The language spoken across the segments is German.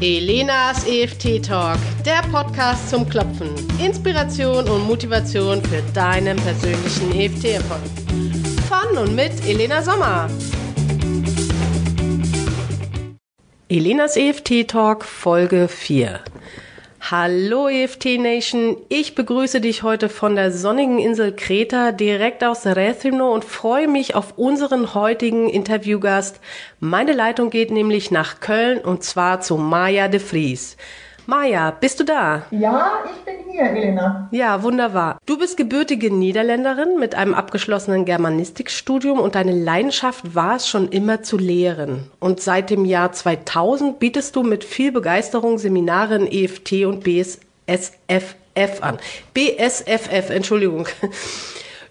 Elenas EFT Talk, der Podcast zum Klopfen. Inspiration und Motivation für deinen persönlichen EFT-Erfolg. Von und mit Elena Sommer. Elenas EFT Talk Folge 4. Hallo EFT Nation, ich begrüße dich heute von der sonnigen Insel Kreta direkt aus Rethymno und freue mich auf unseren heutigen Interviewgast. Meine Leitung geht nämlich nach Köln und zwar zu Maja de Vries. Maja, bist du da? Ja, ich bin hier, Elena. Ja, wunderbar. Du bist gebürtige Niederländerin mit einem abgeschlossenen Germanistikstudium und deine Leidenschaft war es schon immer zu lehren. Und seit dem Jahr 2000 bietest du mit viel Begeisterung Seminare in EFT und BSFF an. BSFF, Entschuldigung.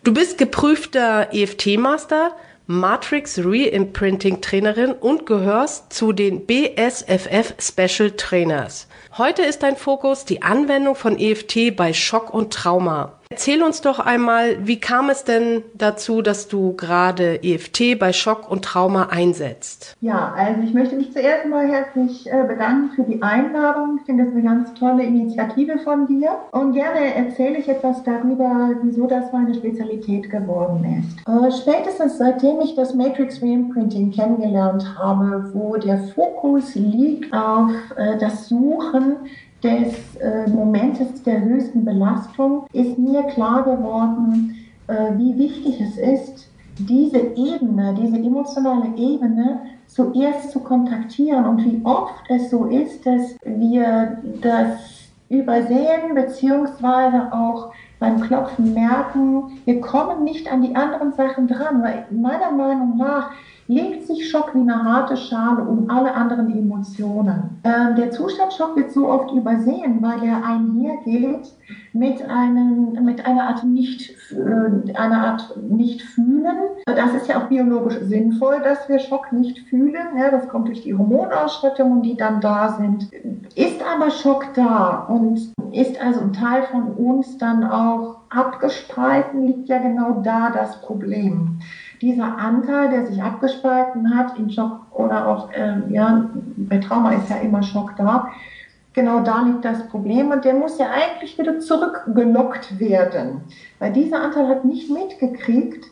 Du bist geprüfter EFT-Master, Matrix Reimprinting Trainerin und gehörst zu den BSFF Special Trainers. Heute ist dein Fokus die Anwendung von EFT bei Schock und Trauma. Erzähl uns doch einmal, wie kam es denn dazu, dass du gerade EFT bei Schock und Trauma einsetzt? Ja, also ich möchte mich zuerst mal herzlich äh, bedanken für die Einladung. Ich finde das eine ganz tolle Initiative von dir. Und gerne erzähle ich etwas darüber, wieso das meine Spezialität geworden ist. Äh, spätestens seitdem ich das Matrix Reimprinting kennengelernt habe, wo der Fokus liegt auf äh, das Suchen des äh, Momentes der höchsten Belastung ist mir klar geworden, äh, wie wichtig es ist, diese Ebene, diese emotionale Ebene zuerst zu kontaktieren und wie oft es so ist, dass wir das übersehen beziehungsweise auch beim Klopfen merken, wir kommen nicht an die anderen Sachen dran, weil meiner Meinung nach legt sich Schock wie eine harte Schale um alle anderen Emotionen. Ähm, der Zustand Schock wird so oft übersehen, weil er einhergeht mit, einem, mit einer Art nicht, äh, einer Art nicht fühlen. Das ist ja auch biologisch sinnvoll, dass wir Schock nicht fühlen. Ja, das kommt durch die Hormonausschüttungen, die dann da sind. Ist aber Schock da und ist also ein Teil von uns dann auch abgespalten, liegt ja genau da das Problem dieser Anteil, der sich abgespalten hat in Schock oder auch, ähm, ja, bei Trauma ist ja immer Schock da, genau da liegt das Problem und der muss ja eigentlich wieder zurückgelockt werden. Weil dieser Anteil hat nicht mitgekriegt,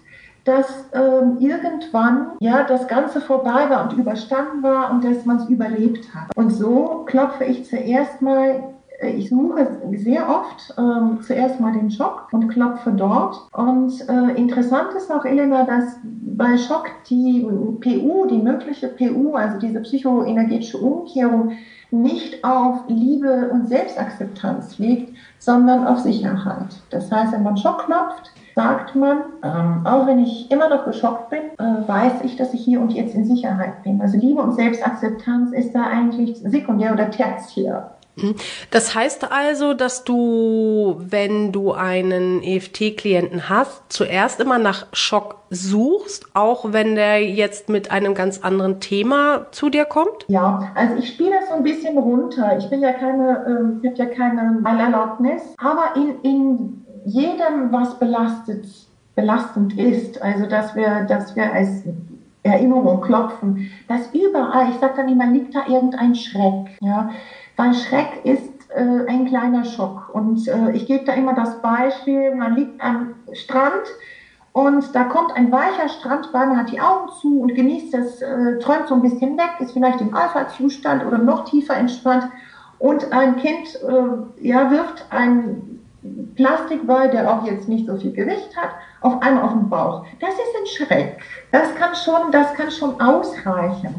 dass ähm, irgendwann ja das Ganze vorbei war und überstanden war und dass man es überlebt hat. Und so klopfe ich zuerst mal ich suche sehr oft ähm, zuerst mal den Schock und klopfe dort. Und äh, interessant ist auch, Elena, dass bei Schock die PU, die mögliche PU, also diese psychoenergetische Umkehrung, nicht auf Liebe und Selbstakzeptanz liegt, sondern auf Sicherheit. Das heißt, wenn man Schock klopft, sagt man, ähm, auch wenn ich immer noch geschockt bin, äh, weiß ich, dass ich hier und jetzt in Sicherheit bin. Also Liebe und Selbstakzeptanz ist da eigentlich sekundär oder tertiär. Mhm. Das heißt also, dass du, wenn du einen EFT-Klienten hast, zuerst immer nach Schock suchst, auch wenn der jetzt mit einem ganz anderen Thema zu dir kommt? Ja, also ich spiele das so ein bisschen runter. Ich bin ja keine, ähm, ich habe ja keine Erlaubnis, aber in, in jedem, was belastet, belastend ist, also dass wir, dass wir als Erinnerung klopfen, dass überall, ich sage dann immer, liegt da irgendein Schreck, ja weil Schreck ist äh, ein kleiner Schock. Und äh, ich gebe da immer das Beispiel, man liegt am Strand und da kommt ein weicher Strandball, man hat die Augen zu und genießt das, äh, träumt so ein bisschen weg, ist vielleicht im Alpha-Zustand oder noch tiefer entspannt. Und ein Kind äh, ja, wirft einen Plastikball, der auch jetzt nicht so viel Gewicht hat, auf einmal auf den Bauch. Das ist ein Schreck. Das kann schon, das kann schon ausreichen.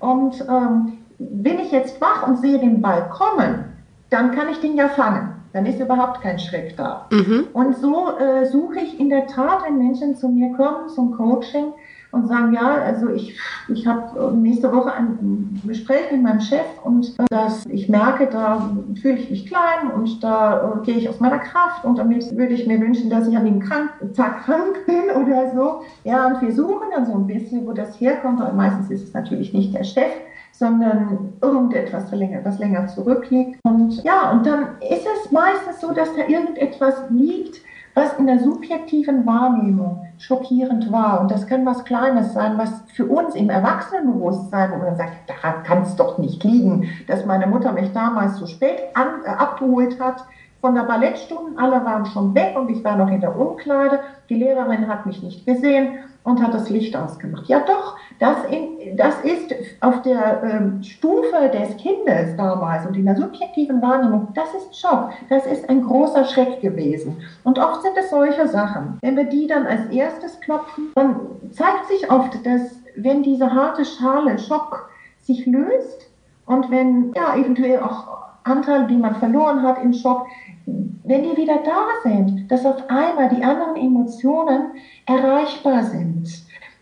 Und ähm, bin ich jetzt wach und sehe den Ball kommen, dann kann ich den ja fangen. Dann ist überhaupt kein Schreck da. Mhm. Und so äh, suche ich in der Tat, wenn Menschen zu mir kommen zum Coaching und sagen, ja, also ich, ich habe nächste Woche ein Gespräch mit meinem Chef und äh, das, ich merke, da fühle ich mich klein und da äh, gehe ich aus meiner Kraft und am liebsten würde ich mir wünschen, dass ich an dem krank, Tag krank bin oder so. Ja, und wir suchen dann so ein bisschen, wo das herkommt, aber meistens ist es natürlich nicht der Chef, sondern irgendetwas was länger zurückliegt. Und ja, und dann ist es meistens so, dass da irgendetwas liegt, was in der subjektiven Wahrnehmung schockierend war. Und das kann was Kleines sein, was für uns im Erwachsenenbewusstsein, wo man sagt, daran kann es doch nicht liegen, dass meine Mutter mich damals so spät an, äh, abgeholt hat von der Ballettstunde. Alle waren schon weg und ich war noch in der Umkleide. Die Lehrerin hat mich nicht gesehen und hat das Licht ausgemacht. Ja doch, das, in, das ist auf der ähm, Stufe des Kindes damals und in der subjektiven Wahrnehmung, das ist Schock, das ist ein großer Schreck gewesen. Und oft sind es solche Sachen. Wenn wir die dann als erstes klopfen, dann zeigt sich oft, dass wenn diese harte Schale Schock sich löst und wenn ja eventuell auch Anteile, die man verloren hat im Schock, wenn die wieder da sind, dass auf einmal die anderen Emotionen erreichbar sind.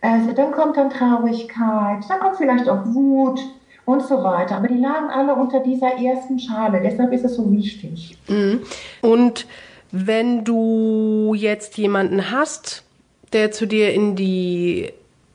Also dann kommt dann Traurigkeit, dann kommt vielleicht auch Wut und so weiter. Aber die lagen alle unter dieser ersten Schale. Deshalb ist es so wichtig. Mhm. Und wenn du jetzt jemanden hast, der zu dir in die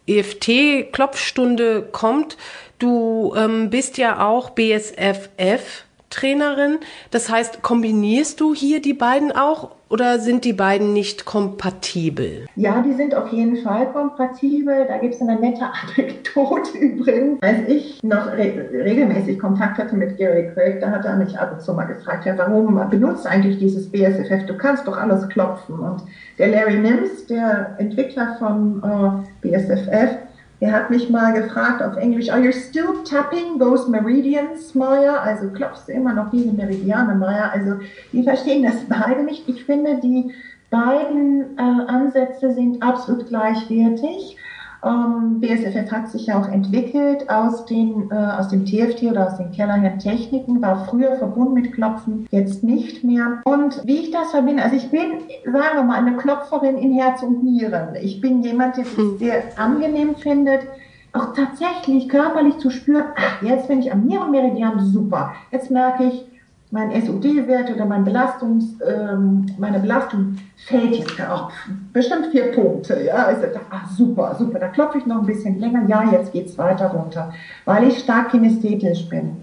EFT-Klopfstunde kommt, du ähm, bist ja auch BSFF Trainerin. Das heißt, kombinierst du hier die beiden auch oder sind die beiden nicht kompatibel? Ja, die sind auf jeden Fall kompatibel. Da gibt es eine nette Anekdote übrigens. Als ich noch re regelmäßig Kontakt hatte mit Gary Craig, da hat er mich ab und zu mal gefragt, ja, warum benutzt eigentlich dieses BSFF? Du kannst doch alles klopfen. Und der Larry Nims, der Entwickler von äh, BSFF, er hat mich mal gefragt auf Englisch, are you still tapping those meridians, Maya? Also klopfst du immer noch diese Meridiane, Maya? Also die verstehen das beide nicht. Ich finde, die beiden äh, Ansätze sind absolut gleichwertig. Ähm, BSFF hat sich ja auch entwickelt aus, den, äh, aus dem TFT oder aus den Kellerherrn Techniken, war früher verbunden mit Klopfen, jetzt nicht mehr. Und wie ich das verbinde, also ich bin, sagen wir mal, eine Klopferin in Herz und Nieren. Ich bin jemand, der es hm. sehr angenehm findet, auch tatsächlich körperlich zu spüren, ach, jetzt bin ich am Nierenmeridian, super. Jetzt merke ich, mein SOD-Wert oder mein Belastungs, ähm, meine Belastung fällt jetzt auf bestimmt vier Punkte. Ja, also, ah, super, super, da klopfe ich noch ein bisschen länger. Ja, jetzt geht es weiter runter, weil ich stark kinesthetisch bin.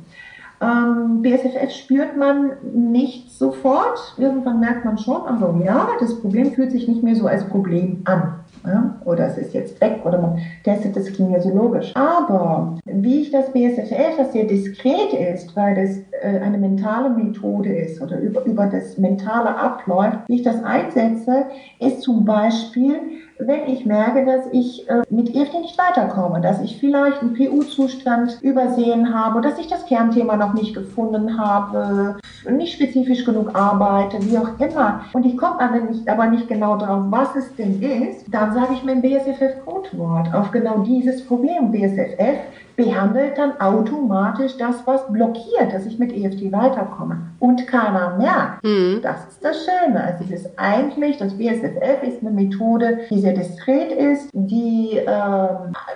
Ähm, BSFF spürt man nicht sofort. Irgendwann merkt man schon, also ja, das Problem fühlt sich nicht mehr so als Problem an. Ja? Oder es ist jetzt weg oder man testet das kinesiologisch. Aber wie ich das BSFL, das sehr diskret ist, weil das äh, eine mentale Methode ist oder über, über das Mentale abläuft, wie ich das einsetze, ist zum Beispiel, wenn ich merke, dass ich äh, mit EFT nicht weiterkomme, dass ich vielleicht einen PU-Zustand übersehen habe, dass ich das Kernthema noch nicht gefunden habe, nicht spezifisch genug arbeite, wie auch immer. Und ich komme aber nicht, aber nicht genau drauf, was es denn ist, dann sage ich mir ein BSFF-Codewort auf genau dieses Problem. BSFF behandelt dann automatisch das, was blockiert, dass ich mit EFT weiterkomme. Und keiner merkt. Mhm. Das ist das Schöne. Also es ist eigentlich, das BSFF ist eine Methode, die sehr diskret ist, die äh,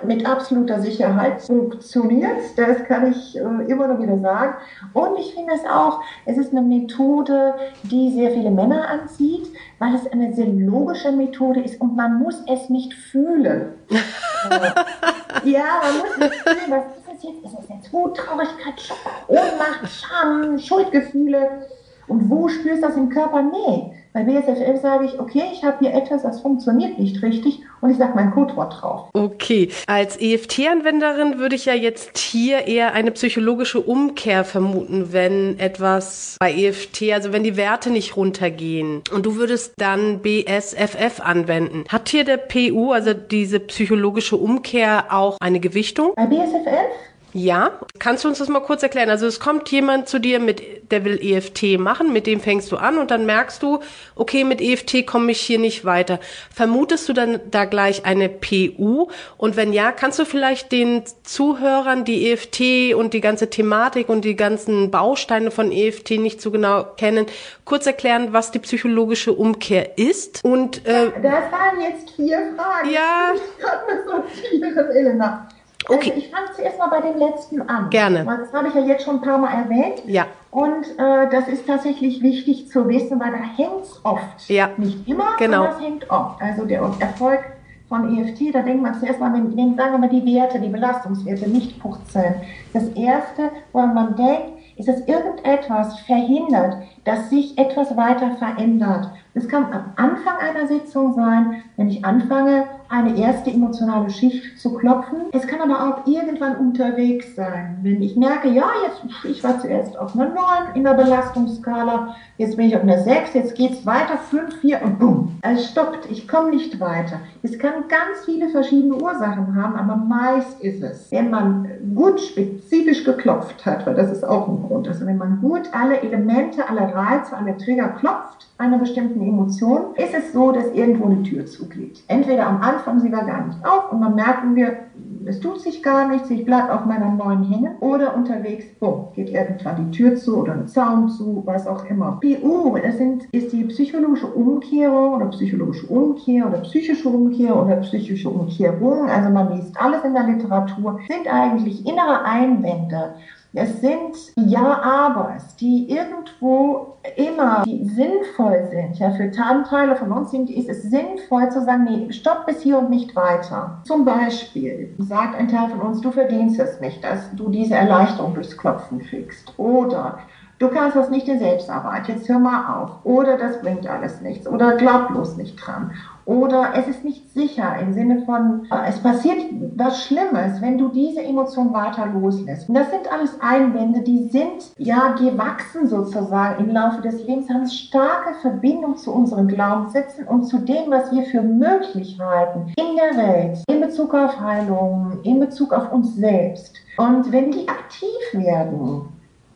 mit absoluter Sicherheit funktioniert. Das kann ich äh, immer noch wieder sagen. Und ich finde es auch, es ist eine Methode, die sehr viele Männer anzieht, weil es eine sehr logische Methode ist und man muss es nicht fühlen. ja, man muss nicht fühlen, was ist es jetzt? Ist es jetzt Wut, Traurigkeit, Ohnmacht, Scham, Schuldgefühle? Und wo spürst du das im Körper? Nee. Bei BSFF sage ich, okay, ich habe hier etwas, das funktioniert nicht richtig und ich sage mein Codewort drauf. Okay, als EFT-Anwenderin würde ich ja jetzt hier eher eine psychologische Umkehr vermuten, wenn etwas bei EFT, also wenn die Werte nicht runtergehen und du würdest dann BSFF anwenden. Hat hier der PU, also diese psychologische Umkehr, auch eine Gewichtung? Bei BSFF ja, kannst du uns das mal kurz erklären? Also es kommt jemand zu dir mit, der will EFT machen, mit dem fängst du an und dann merkst du, okay, mit EFT komme ich hier nicht weiter. Vermutest du dann da gleich eine PU? Und wenn ja, kannst du vielleicht den Zuhörern, die EFT und die ganze Thematik und die ganzen Bausteine von EFT nicht so genau kennen, kurz erklären, was die psychologische Umkehr ist? Und äh, das waren jetzt vier Fragen. Ja. Ich kann das sortieren, Elena. Okay. Also ich fange zuerst mal bei dem letzten an. Gerne. Weil das habe ich ja jetzt schon ein paar Mal erwähnt. Ja. Und äh, das ist tatsächlich wichtig zu wissen, weil da hängt es oft. Ja. Nicht immer, genau. aber es hängt oft. Also der Erfolg von EFT, da denkt man zuerst mal, wenn, wenn sagen wir mal die Werte, die Belastungswerte nicht purzeln. Das erste, wo man denkt, ist, dass irgendetwas verhindert, dass sich etwas weiter verändert. Es kann am Anfang einer Sitzung sein, wenn ich anfange, eine erste emotionale Schicht zu klopfen. Es kann aber auch irgendwann unterwegs sein. Wenn ich merke, ja, jetzt, ich war zuerst auf einer 9 in der Belastungsskala, jetzt bin ich auf einer 6, jetzt geht es weiter, 5, 4 und bumm. Es stoppt, ich komme nicht weiter. Es kann ganz viele verschiedene Ursachen haben, aber meist ist es, wenn man gut spezifisch geklopft hat, weil das ist auch ein Grund, also wenn man gut alle Elemente, alle Reize, alle Trigger klopft, einer bestimmten Emotion, ist es so, dass irgendwo eine Tür zugeht. Entweder am Anfang sie war gar nicht auf und dann merken wir, es tut sich gar nichts, ich bleibe auf meiner neuen hängen oder unterwegs, bumm, geht irgendwann die Tür zu oder ein Zaun zu, was auch immer. PU, das sind, ist die psychologische Umkehrung oder psychologische Umkehr oder psychische Umkehr oder psychische Umkehrung, also man liest alles in der Literatur, sind eigentlich innere Einwände es sind Ja-Abers, die irgendwo immer die sinnvoll sind. Ja, für Teile von uns sind, ist es sinnvoll zu sagen, nee, stopp bis hier und nicht weiter. Zum Beispiel sagt ein Teil von uns, du verdienst es nicht, dass du diese Erleichterung durchs Klopfen kriegst. Oder du kannst das nicht in Selbstarbeit, jetzt hör mal auf. Oder das bringt alles nichts. Oder glaub bloß nicht dran. Oder es ist nicht sicher im Sinne von, äh, es passiert was Schlimmes, wenn du diese Emotion weiter loslässt. Und das sind alles Einwände, die sind ja gewachsen sozusagen im Laufe des Lebens, haben starke Verbindung zu unseren Glaubenssätzen und zu dem, was wir für möglich halten in der Welt, in Bezug auf Heilung, in Bezug auf uns selbst. Und wenn die aktiv werden,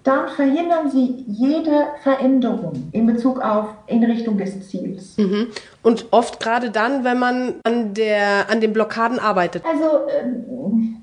dann verhindern sie jede Veränderung in Bezug auf in Richtung des Ziels. Mhm. Und oft gerade dann, wenn man an der an den Blockaden arbeitet. Also äh,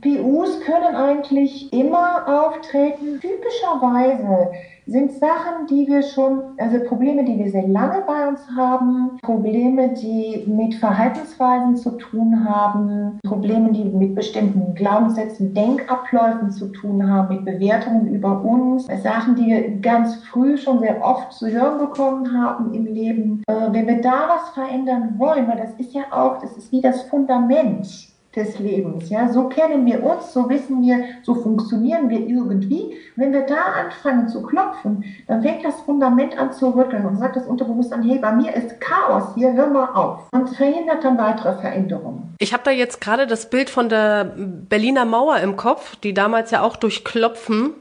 PUs können eigentlich immer auftreten. Typischerweise sind Sachen, die wir schon, also Probleme, die wir sehr lange bei uns haben, Probleme, die mit Verhaltensweisen zu tun haben, Probleme, die mit bestimmten Glaubenssätzen, Denkabläufen zu tun haben, mit Bewertungen über uns, Sachen, die wir ganz früh schon sehr oft zu hören bekommen haben im Leben. Äh, wenn wir da was verändern wollen, weil das ist ja auch, das ist wie das Fundament des Lebens. Ja, so kennen wir uns, so wissen wir, so funktionieren wir irgendwie. wenn wir da anfangen zu klopfen, dann fängt das Fundament an zu rütteln und sagt das Unterbewusstsein, hey, bei mir ist Chaos hier, hör mal auf. Und verhindert dann weitere Veränderungen. Ich habe da jetzt gerade das Bild von der Berliner Mauer im Kopf, die damals ja auch durch Klopfen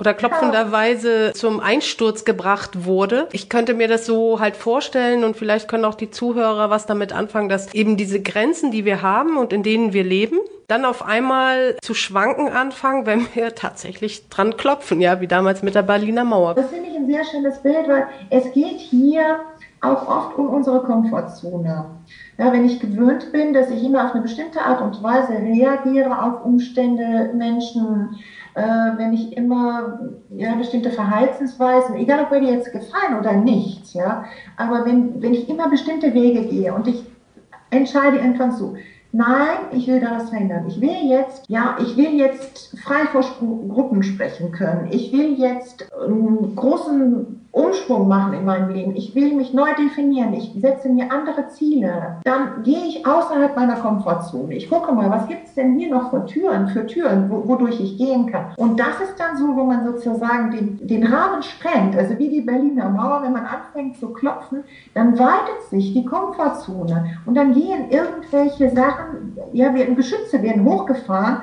oder klopfenderweise zum Einsturz gebracht wurde. Ich könnte mir das so halt vorstellen und vielleicht können auch die Zuhörer was damit anfangen, dass eben diese Grenzen, die wir haben und in denen wir leben, dann auf einmal zu schwanken anfangen, wenn wir tatsächlich dran klopfen, ja, wie damals mit der Berliner Mauer. Das finde ich ein sehr schönes Bild, weil es geht hier auch oft um unsere Komfortzone. Ja, wenn ich gewöhnt bin, dass ich immer auf eine bestimmte Art und Weise reagiere auf Umstände, Menschen, äh, wenn ich immer ja, bestimmte Verhaltensweisen, egal ob mir die jetzt gefallen oder nicht, ja, aber wenn, wenn ich immer bestimmte Wege gehe und ich entscheide irgendwann so, nein, ich will da was verändern. Ich will jetzt, ja, ich will jetzt frei vor Gruppen sprechen können. Ich will jetzt einen großen Umschwung machen in meinem Leben, ich will mich neu definieren, ich setze mir andere Ziele, dann gehe ich außerhalb meiner Komfortzone. Ich gucke mal, was gibt es denn hier noch für Türen, für Türen, wo, wodurch ich gehen kann. Und das ist dann so, wo man sozusagen den, den Rahmen sprengt, also wie die Berliner Mauer, wenn man anfängt zu klopfen, dann weitet sich die Komfortzone. Und dann gehen irgendwelche Sachen, ja, werden Geschütze werden hochgefahren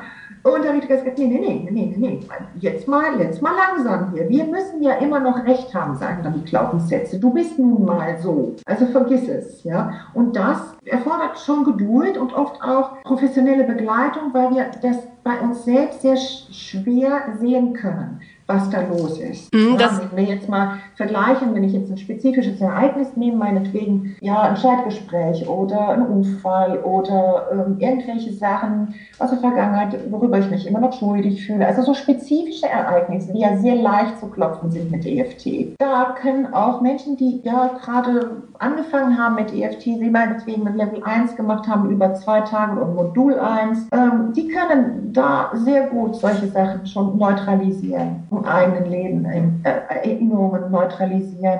und der Richter gesagt, nee, nee, nee, nee, nee, jetzt mal, jetzt mal langsam hier. Wir müssen ja immer noch Recht haben, sagen dann die Glaubenssätze. Du bist nun mal so. Also vergiss es, ja. Und das erfordert schon Geduld und oft auch professionelle Begleitung, weil wir das bei uns selbst sehr schwer sehen können was da los ist. Mhm, ja, wenn wir jetzt mal vergleichen, wenn ich jetzt ein spezifisches Ereignis nehme, meinetwegen ja ein Scheidgespräch oder ein Unfall oder ähm, irgendwelche Sachen aus der Vergangenheit, worüber ich mich immer noch schuldig fühle. Also so spezifische Ereignisse, die ja sehr leicht zu klopfen sind mit EFT. Da können auch Menschen, die ja gerade angefangen haben mit EFT, sie meinetwegen mit Level 1 gemacht haben über zwei Tage und Modul 1, ähm, die können da sehr gut solche Sachen schon neutralisieren im eigenen Leben, äh, Erinnerungen neutralisieren.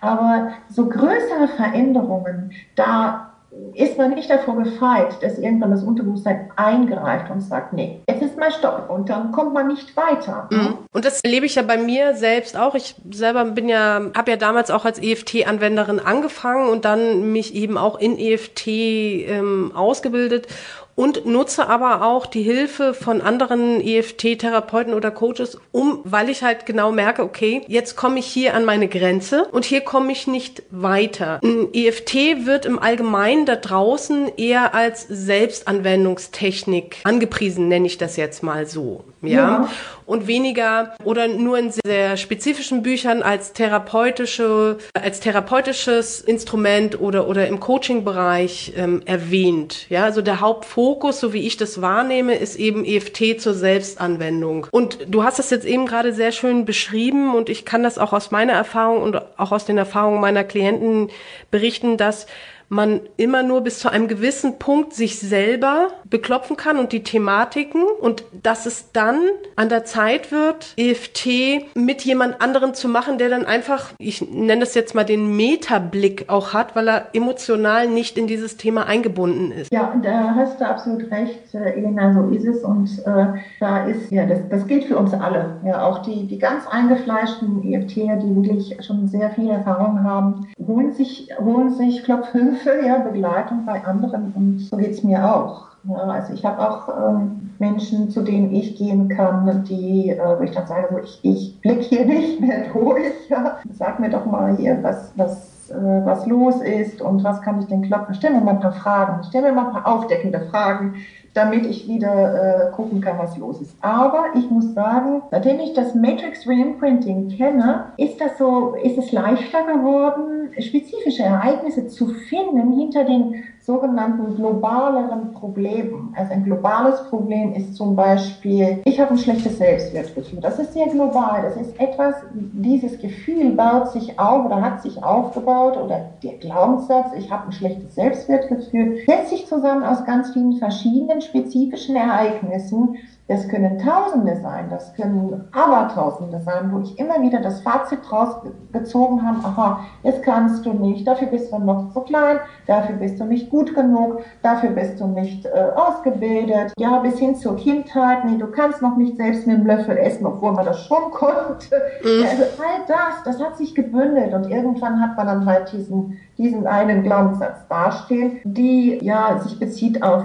Aber so größere Veränderungen, da ist man nicht davor gefeit, dass irgendwann das Unterbewusstsein eingreift und sagt, nee, jetzt ist mal Stopp und dann kommt man nicht weiter. Mhm. Und das erlebe ich ja bei mir selbst auch. Ich selber bin ja, habe ja damals auch als EFT-Anwenderin angefangen und dann mich eben auch in EFT ähm, ausgebildet und nutze aber auch die Hilfe von anderen EFT-Therapeuten oder Coaches, um, weil ich halt genau merke, okay, jetzt komme ich hier an meine Grenze und hier komme ich nicht weiter. Ein EFT wird im Allgemeinen da draußen eher als Selbstanwendungstechnik angepriesen, nenne ich das jetzt mal so. Ja. ja. Und weniger oder nur in sehr spezifischen Büchern als therapeutische, als therapeutisches Instrument oder, oder im Coaching-Bereich ähm, erwähnt. Ja, also der Hauptfokus, so wie ich das wahrnehme, ist eben EFT zur Selbstanwendung. Und du hast es jetzt eben gerade sehr schön beschrieben und ich kann das auch aus meiner Erfahrung und auch aus den Erfahrungen meiner Klienten berichten, dass man immer nur bis zu einem gewissen Punkt sich selber beklopfen kann und die Thematiken und dass es dann an der Zeit wird, EFT mit jemand anderen zu machen, der dann einfach, ich nenne das jetzt mal den Metablick auch hat, weil er emotional nicht in dieses Thema eingebunden ist. Ja, da hast du absolut recht, äh, Elena, so ist es und äh, da ist, ja, das, das gilt für uns alle. Ja, auch die, die ganz eingefleischten EFTer, die wirklich schon sehr viel Erfahrung haben, holen sich, holen sich Klopfhilfe Hilfe, ja, Begleitung bei anderen und so geht es mir auch. Ja, also ich habe auch ähm, Menschen, zu denen ich gehen kann, die, äh, wo ich dann sage, so, ich, ich blick hier nicht mehr durch. Ja. Sag mir doch mal hier, was, was, äh, was los ist und was kann ich denn kloppen. Stell mir mal ein paar Fragen, stell mir mal ein paar aufdeckende Fragen, damit ich wieder äh, gucken kann, was los ist. Aber ich muss sagen, seitdem ich das Matrix Reimprinting kenne, ist das so, ist es leichter geworden, spezifische Ereignisse zu finden hinter den sogenannten globaleren Problemen. Also ein globales Problem ist zum Beispiel, ich habe ein schlechtes Selbstwertgefühl. Das ist sehr global. Das ist etwas, dieses Gefühl baut sich auf oder hat sich aufgebaut oder der Glaubenssatz, ich habe ein schlechtes Selbstwertgefühl, setzt sich zusammen aus ganz vielen verschiedenen spezifischen Ereignissen, das können Tausende sein, das können Abertausende sein, wo ich immer wieder das Fazit rausgezogen habe, aha, das kannst du nicht, dafür bist du noch zu klein, dafür bist du nicht gut genug, dafür bist du nicht äh, ausgebildet, ja, bis hin zur Kindheit, nee, du kannst noch nicht selbst mit dem Löffel essen, obwohl man das schon konnte. Mhm. Also all das, das hat sich gebündelt und irgendwann hat man dann halt diesen, diesen einen Glaubenssatz dastehen, die ja sich bezieht auf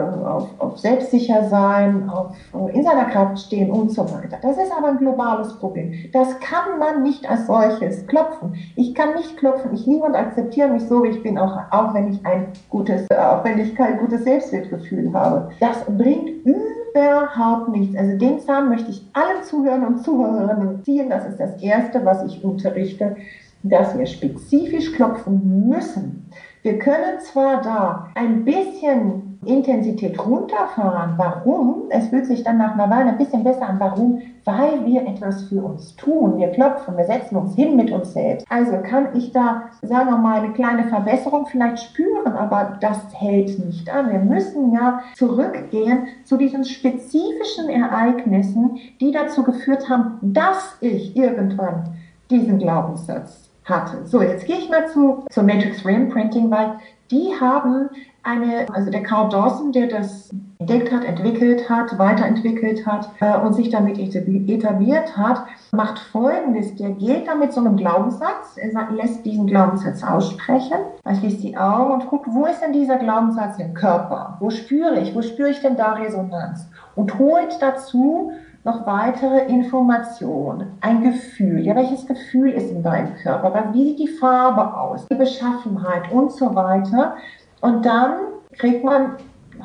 auf, auf selbstsicher sein, auf äh, in seiner Kraft stehen und so weiter. Das ist aber ein globales Problem. Das kann man nicht als solches klopfen. Ich kann nicht klopfen. Ich liebe und akzeptiere mich so, wie ich bin, auch, auch wenn ich ein gutes, äh, auch wenn ich kein gutes Selbstwertgefühl habe. Das bringt überhaupt nichts. Also den Zahn möchte ich allen Zuhörern und Zuhörerinnen ziehen. Das ist das Erste, was ich unterrichte, dass wir spezifisch klopfen müssen. Wir können zwar da ein bisschen Intensität runterfahren. Warum? Es fühlt sich dann nach einer Weile ein bisschen besser an. Warum? Weil wir etwas für uns tun. Wir klopfen, wir setzen uns hin mit uns selbst. Also kann ich da, sagen wir mal, eine kleine Verbesserung vielleicht spüren, aber das hält nicht an. Wir müssen ja zurückgehen zu diesen spezifischen Ereignissen, die dazu geführt haben, dass ich irgendwann diesen Glaubenssatz hatte. So, jetzt gehe ich mal zu, zu Matrix Reimprinting, weil die haben eine, also der Carl Dawson, der das entdeckt hat, entwickelt hat, weiterentwickelt hat äh, und sich damit etabliert hat, macht Folgendes. Der geht da mit so einem Glaubenssatz, er sagt, lässt diesen Glaubenssatz aussprechen, er schließt die Augen und guckt, wo ist denn dieser Glaubenssatz im Körper? Wo spüre ich? Wo spüre ich denn da Resonanz? Und holt dazu noch weitere Informationen, ein Gefühl. Ja, welches Gefühl ist in deinem Körper? Wie sieht die Farbe aus? Die Beschaffenheit und so weiter. Und dann kriegt man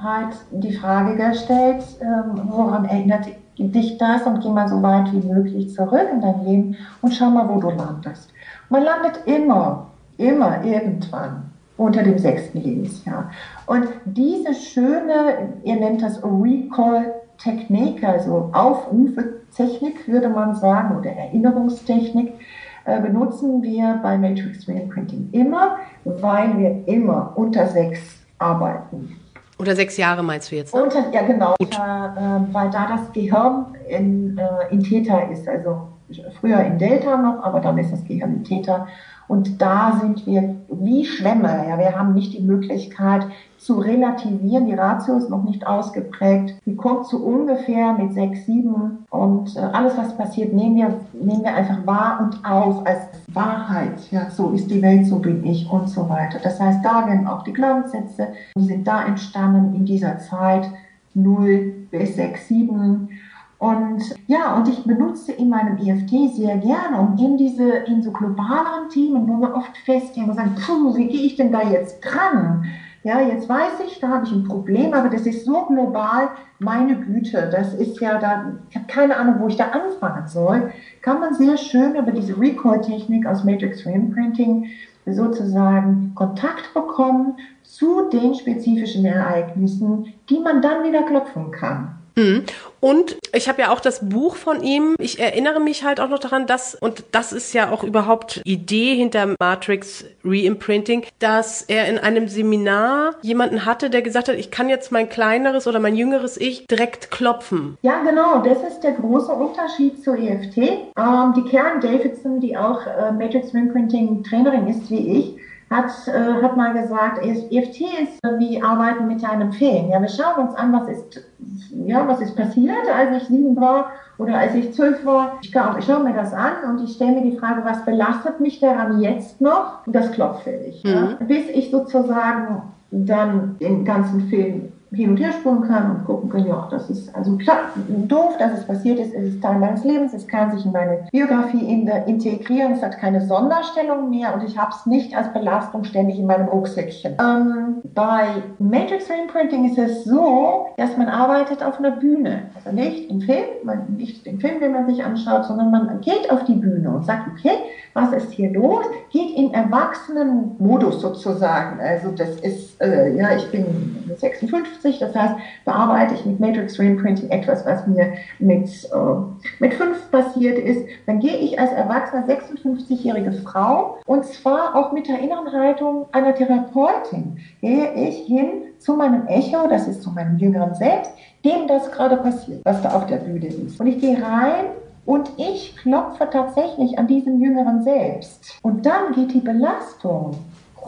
halt die Frage gestellt, ähm, woran erinnert dich das? Und geh mal so weit wie möglich zurück in dein Leben und schau mal, wo du landest. Man landet immer, immer irgendwann unter dem sechsten Lebensjahr. Und diese schöne, ihr nennt das Recall-Technik, also Aufrufetechnik, würde man sagen, oder Erinnerungstechnik, äh, benutzen wir bei Matrix Reimprinting immer, weil wir immer unter sechs arbeiten. Unter sechs Jahre meinst du jetzt? Ne? Unter, ja, genau. Äh, weil da das Gehirn in, äh, in Theta ist, also früher in Delta noch, aber dann ist das Gehirn in Theta. Und da sind wir wie Schwämme. Ja, wir haben nicht die Möglichkeit zu relativieren. Die Ratio ist noch nicht ausgeprägt. Die kommt zu ungefähr mit sechs, sieben. Und äh, alles, was passiert, nehmen wir, nehmen wir einfach wahr und auf als Wahrheit. Ja, so ist die Welt, so bin ich und so weiter. Das heißt, da werden auch die Glaubenssätze, die sind da entstanden in dieser Zeit 0 bis 6, 7. Und ja, und ich benutze in meinem EFT sehr gerne, um in diese, in so globaleren Themen, wo wir oft feststellen und sagen, puh, wie gehe ich denn da jetzt dran? Ja, jetzt weiß ich, da habe ich ein Problem, aber das ist so global, meine Güte, das ist ja da, ich habe keine Ahnung, wo ich da anfangen soll. Kann man sehr schön über diese Recall-Technik aus Matrix Reimprinting sozusagen Kontakt bekommen zu den spezifischen Ereignissen, die man dann wieder klopfen kann. Mhm. Und ich habe ja auch das Buch von ihm. Ich erinnere mich halt auch noch daran, dass, und das ist ja auch überhaupt Idee hinter Matrix Reimprinting, dass er in einem Seminar jemanden hatte, der gesagt hat, ich kann jetzt mein kleineres oder mein jüngeres Ich direkt klopfen. Ja, genau. Das ist der große Unterschied zur EFT. Ähm, die Karen Davidson, die auch äh, Matrix Reimprinting Trainerin ist wie ich, hat, äh, hat mal gesagt, EFT ist wie Arbeiten mit einem Film. Ja, wir schauen uns an, was ist, ja, was ist passiert, als ich sieben war oder als ich zwölf war. Ich, ich schaue mir das an und ich stelle mir die Frage, was belastet mich daran jetzt noch? Und das klopfe ich. Mhm. Ja, bis ich sozusagen dann den ganzen Film hin und her spulen kann und gucken kann, ja, das ist also klar, doof, dass es passiert ist, es ist Teil meines Lebens, es kann sich in meine Biografie in integrieren, es hat keine Sonderstellung mehr und ich habe es nicht als Belastung ständig in meinem Rucksäckchen. Ähm, bei Matrix Reimprinting ist es so, dass man arbeitet auf einer Bühne, also nicht im Film, man, nicht den Film, den man sich anschaut, sondern man geht auf die Bühne und sagt, okay, was ist hier los? Geht in Erwachsenenmodus sozusagen. Also das ist, äh, ja, ich bin 56, das heißt, bearbeite ich mit Matrix Reimprinting etwas, was mir mit, äh, mit fünf passiert ist. Dann gehe ich als erwachsene 56-jährige Frau und zwar auch mit der inneren Haltung einer Therapeutin, gehe ich hin zu meinem Echo, das ist zu meinem jüngeren Selbst, dem das gerade passiert, was da auf der Bühne ist. Und ich gehe rein und ich klopfe tatsächlich an diesem Jüngeren selbst. Und dann geht die Belastung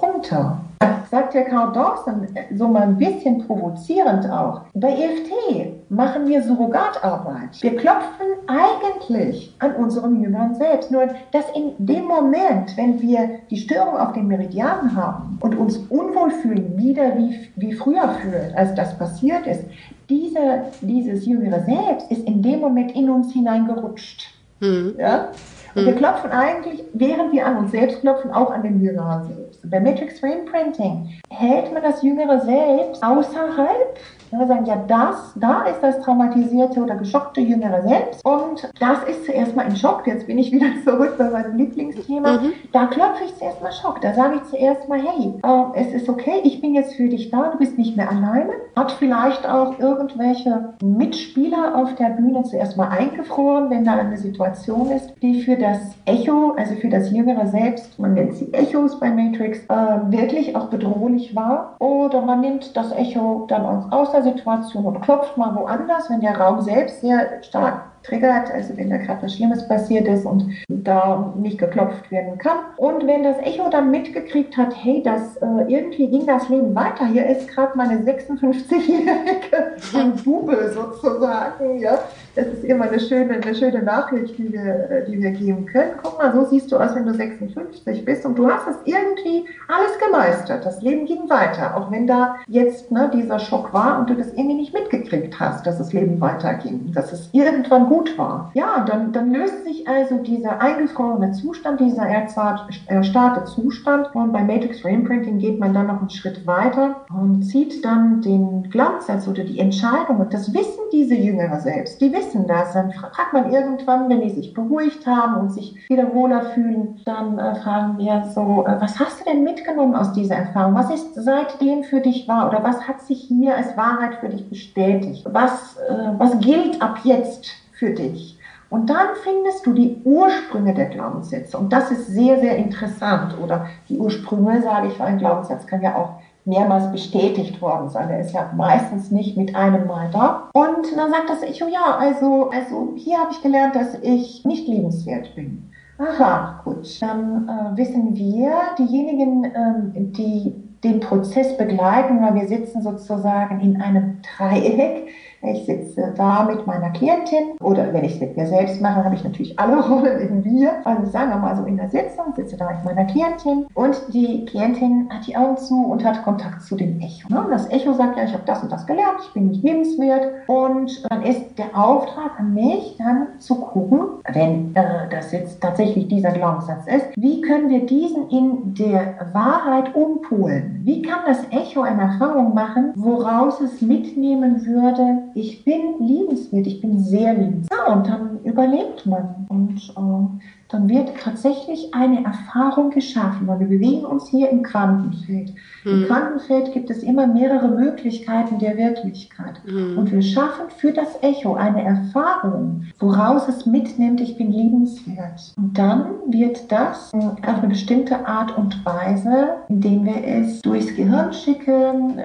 runter. Sagt ja Carl Dawson so mal ein bisschen provozierend auch. Bei EFT machen wir Surrogatarbeit. Wir klopfen eigentlich an unserem Jüngeren selbst. Nur, dass in dem Moment, wenn wir die Störung auf den Meridianen haben und uns unwohl fühlen, wieder wie, wie früher fühlen, als das passiert ist, diese, dieses Jüngere selbst ist in dem Moment in uns hineingerutscht. Mhm. Ja? Und wir hm. klopfen eigentlich, während wir an uns selbst klopfen, auch an den Jüngeren selbst. Bei Matrix Frame Printing hält man das Jüngere selbst außerhalb ja, wir sagen, ja, das, da ist das traumatisierte oder geschockte Jüngere selbst. Und das ist zuerst mal ein Schock. Jetzt bin ich wieder zurück bei meinem Lieblingsthema. Mhm. Da klopfe ich zuerst mal Schock. Da sage ich zuerst mal, hey, äh, es ist okay, ich bin jetzt für dich da, du bist nicht mehr alleine. Hat vielleicht auch irgendwelche Mitspieler auf der Bühne zuerst mal eingefroren, wenn da eine Situation ist, die für das Echo, also für das Jüngere selbst, man nennt sie Echos bei Matrix, äh, wirklich auch bedrohlich war. Oder man nimmt das Echo dann als außer Situation und klopft mal woanders, wenn der Raum selbst sehr stark triggert, also wenn da gerade was Schlimmes passiert ist und da nicht geklopft werden kann. Und wenn das Echo dann mitgekriegt hat, hey, das äh, irgendwie ging das Leben weiter, hier ist gerade meine 56-jährige Bube sozusagen, ja, das ist immer eine schöne, eine schöne Nachricht, die wir, äh, die wir geben können. Guck mal, so siehst du aus, wenn du 56 bist und du hast es irgendwie alles gemeistert. Das Leben ging weiter, auch wenn da jetzt ne, dieser Schock war und du das irgendwie nicht mitgekriegt hast, dass das Leben weiterging, dass es irgendwann gut war. Ja, dann, dann löst sich also dieser eingefrorene Zustand, dieser erstarrte Zustand und bei Matrix Reimprinting geht man dann noch einen Schritt weiter und zieht dann den Glaubenssatz oder die Entscheidung und das wissen diese Jüngere selbst, die wissen, wissen das. Dann fragt man irgendwann, wenn die sich beruhigt haben und sich wieder wohler fühlen, dann äh, fragen wir so, äh, was hast du denn mitgenommen aus dieser Erfahrung? Was ist seitdem für dich wahr? Oder was hat sich hier als Wahrheit für dich bestätigt? Was, äh, was gilt ab jetzt für dich? Und dann findest du die Ursprünge der Glaubenssätze. Und das ist sehr, sehr interessant. Oder die Ursprünge, sage ich, weil ein Glaubenssatz kann ja auch mehrmals bestätigt worden sein. Er ist ja meistens nicht mit einem Mal da. Und dann sagt das Echo, ja, also, also hier habe ich gelernt, dass ich nicht liebenswert bin. Aha, gut. Dann äh, wissen wir, diejenigen, ähm, die den Prozess begleiten, weil wir sitzen sozusagen in einem Dreieck. Ich sitze da mit meiner Klientin oder wenn ich es mit mir selbst mache, habe ich natürlich alle Rollen in mir. Also sagen wir mal so in der Sitzung, sitze da mit meiner Klientin und die Klientin hat die Augen zu und hat Kontakt zu dem Echo. Ne? Das Echo sagt ja, ich habe das und das gelernt, ich bin nicht lebenswert und dann ist der Auftrag an mich dann zu gucken, wenn äh, das jetzt tatsächlich dieser Glaubenssatz ist, wie können wir diesen in der Wahrheit umpolen? Wie kann das Echo eine Erfahrung machen, woraus es mitnehmen würde, ich bin liebenswert, ich bin sehr liebenswert. Ja, und dann überlebt man. Und äh, dann wird tatsächlich eine Erfahrung geschaffen, weil wir bewegen uns hier im Quantenfeld. Mhm. Im Quantenfeld gibt es immer mehrere Möglichkeiten der Wirklichkeit. Mhm. Und wir schaffen für das Echo eine Erfahrung, woraus es mitnimmt, ich bin liebenswert. Und dann wird das auf eine bestimmte Art und Weise, indem wir es durchs Gehirn schicken,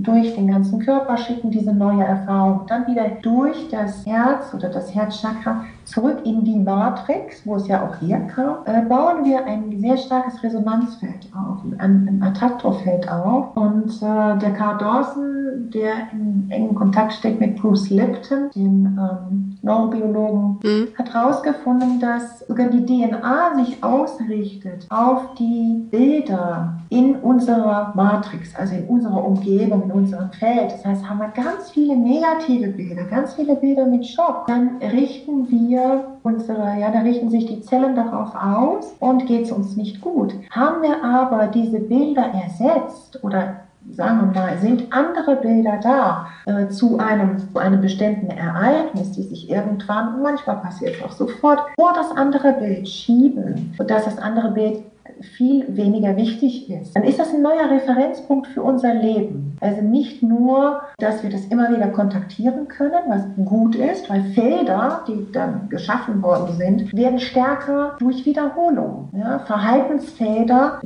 durch den ganzen Körper schicken, diese neue Erfahrung, dann wieder durch das Herz oder das Herzchakra zurück in die Matrix, wo es ja auch herkam, äh, bauen wir ein sehr starkes Resonanzfeld auf, ein, ein Attraktorfeld auf. Und äh, der Carl Dawson, der in engem Kontakt steht mit Bruce Lipton, dem ähm, Neurobiologen, mhm. hat herausgefunden, dass sogar die DNA sich ausrichtet auf die Bilder in unserer Matrix, also in unserer Umgebung, in unserem Feld. Das heißt, haben wir ganz viele negative Bilder, ganz viele Bilder mit Schock, dann richten wir unsere, ja, da richten sich die Zellen darauf aus und geht es uns nicht gut. Haben wir aber diese Bilder ersetzt oder sagen wir mal, sind andere Bilder da äh, zu, einem, zu einem bestimmten Ereignis, die sich irgendwann, manchmal passiert es auch sofort, vor das andere Bild schieben, sodass das andere Bild viel weniger wichtig ist, dann ist das ein neuer Referenzpunkt für unser Leben. Also nicht nur, dass wir das immer wieder kontaktieren können, was gut ist, weil Felder, die dann geschaffen worden sind, werden stärker durch Wiederholung. Ja, Verhaltensfelder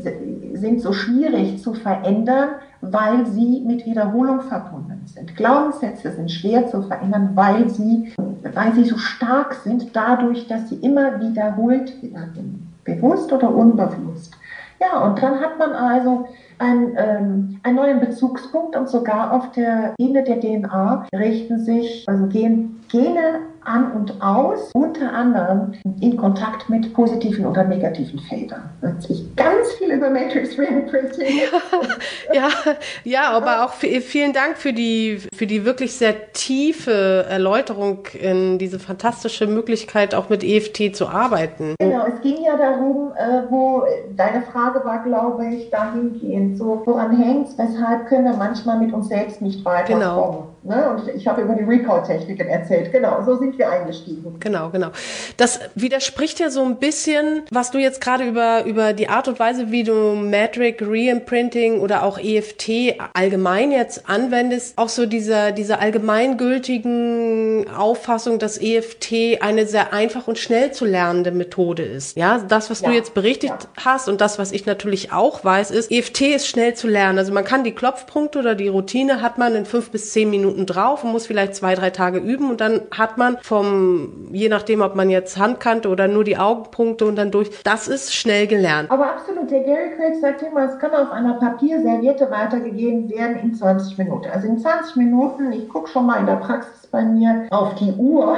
sind so schwierig zu verändern, weil sie mit Wiederholung verbunden sind. Glaubenssätze sind schwer zu verändern, weil sie, weil sie so stark sind, dadurch, dass sie immer wiederholt werden bewusst oder unbewusst. Ja, und dann hat man also ein, ähm, einen neuen Bezugspunkt und sogar auf der Ebene der DNA richten sich, also gehen Gene an und aus, unter anderem in Kontakt mit positiven oder negativen Feldern. Natürlich ganz viel über Matrix Reimprinting. ja, ja, aber auch vielen Dank für die, für die wirklich sehr tiefe Erläuterung in diese fantastische Möglichkeit, auch mit EFT zu arbeiten. Genau, es ging ja darum, äh, wo deine Frage war, glaube ich, dahingehend, so woran hängt es, weshalb können wir manchmal mit uns selbst nicht weiterkommen. Genau. Ne? Und ich habe über die Recall-Techniken erzählt. Genau, so sind wir eingestiegen. Genau, genau. Das widerspricht ja so ein bisschen, was du jetzt gerade über, über die Art und Weise, wie du Metric, Reimprinting oder auch EFT allgemein jetzt anwendest, auch so dieser, dieser allgemeingültigen Auffassung, dass EFT eine sehr einfach und schnell zu lernende Methode ist. Ja, das, was ja, du jetzt berichtet ja. hast und das, was ich natürlich auch weiß, ist, EFT ist schnell zu lernen. Also man kann die Klopfpunkte oder die Routine hat man in fünf bis zehn Minuten Minuten drauf und muss vielleicht zwei, drei Tage üben und dann hat man vom, je nachdem, ob man jetzt Handkante oder nur die Augenpunkte und dann durch, das ist schnell gelernt. Aber absolut, der Gary Craig sagt immer, es kann auf einer Papierserviette weitergegeben werden in 20 Minuten. Also in 20 Minuten, ich gucke schon mal in der Praxis bei mir auf die Uhr,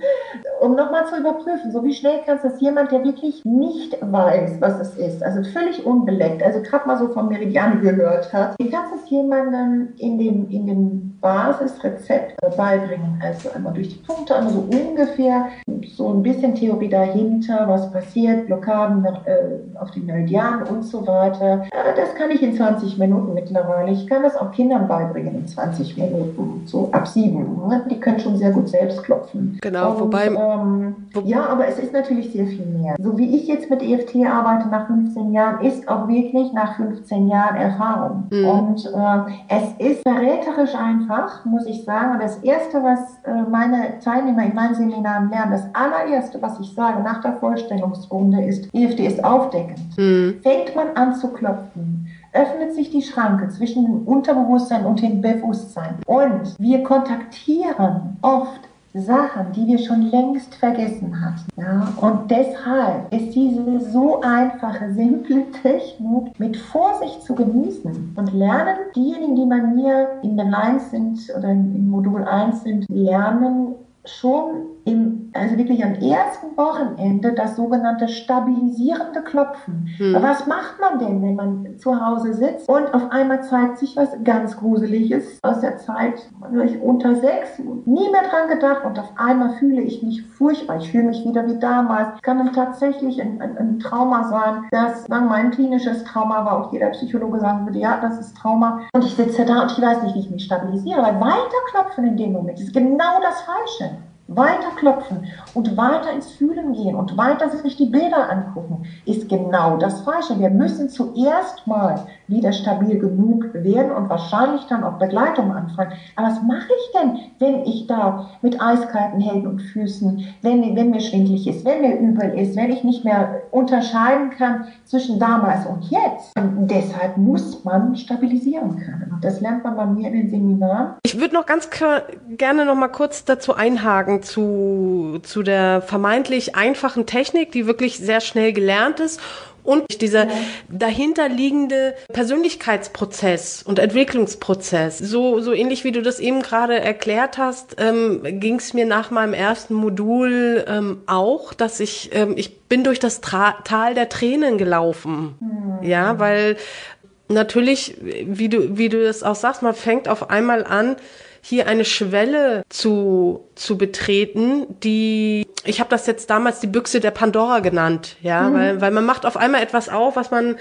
um nochmal zu überprüfen, so wie schnell kannst das jemand, der wirklich nicht weiß, was es ist, also völlig unbeleckt, also gerade mal so vom Meridian gehört hat, wie kannst es jemandem in dem, in dem Basisrezept beibringen? Also einmal durch die Punkte, einmal so ungefähr, so ein bisschen Theorie dahinter, was passiert, Blockaden äh, auf den Meridian und so weiter. Das kann ich in 20 Minuten mittlerweile. Ich kann das auch Kindern beibringen in 20 Minuten, so ab sieben. Ne? die können schon sehr gut selbst klopfen. Genau, und, wobei. Ähm, wo ja, aber es ist natürlich sehr viel mehr. So wie ich jetzt mit EFT arbeite nach 15 Jahren, ist auch wirklich nach 15 Jahren Erfahrung. Mhm. Und äh, es ist verräterisch einfach, muss ich sagen. Und das Erste, was äh, meine Teilnehmer in meinen Seminaren lernen, das allererste, was ich sage nach der Vorstellungsrunde ist, EFT ist aufdeckend. Mhm. Fängt man an zu klopfen, öffnet sich die Schranke zwischen dem Unterbewusstsein und dem Bewusstsein. Und wir kontaktieren oft Sachen, die wir schon längst vergessen hatten. Ja? Und deshalb ist diese so einfache, simple Technik mit Vorsicht zu genießen und lernen, diejenigen, die bei mir in der 1 sind oder in Modul 1 sind, lernen schon im, also wirklich am ersten Wochenende das sogenannte stabilisierende Klopfen. Hm. Was macht man denn, wenn man zu Hause sitzt und auf einmal zeigt sich was ganz Gruseliges aus der Zeit ich unter sechs, nie mehr dran gedacht und auf einmal fühle ich mich furchtbar. Ich fühle mich wieder wie damals. Kann dann tatsächlich ein, ein, ein Trauma sein, das sagen wir, ein klinisches Trauma war. Auch jeder Psychologe sagen würde, ja, das ist Trauma. Und ich sitze da und ich weiß nicht, wie ich mich stabilisiere, weil weiter klopfen in dem Moment ist genau das Falsche weiter klopfen und weiter ins Fühlen gehen und weiter sich die Bilder angucken, ist genau das Falsche. Wir müssen zuerst mal wieder stabil genug werden und wahrscheinlich dann auch Begleitung anfragen. Aber was mache ich denn, wenn ich da mit eiskalten Händen und Füßen, wenn, wenn mir schwindlig ist, wenn mir übel ist, wenn ich nicht mehr unterscheiden kann zwischen damals und jetzt? Und deshalb muss man stabilisieren können. Das lernt man bei mir in den Seminaren. Ich würde noch ganz gerne noch mal kurz dazu einhaken zu, zu der vermeintlich einfachen Technik, die wirklich sehr schnell gelernt ist und dieser dahinterliegende Persönlichkeitsprozess und Entwicklungsprozess. So, so ähnlich wie du das eben gerade erklärt hast, ähm, ging es mir nach meinem ersten Modul ähm, auch, dass ich, ähm, ich bin durch das Tra Tal der Tränen gelaufen. Mhm. Ja, weil natürlich, wie du, wie du das auch sagst, man fängt auf einmal an, hier eine Schwelle zu, zu betreten, die, ich habe das jetzt damals die Büchse der Pandora genannt, ja, mhm. weil, weil man macht auf einmal etwas auf, was man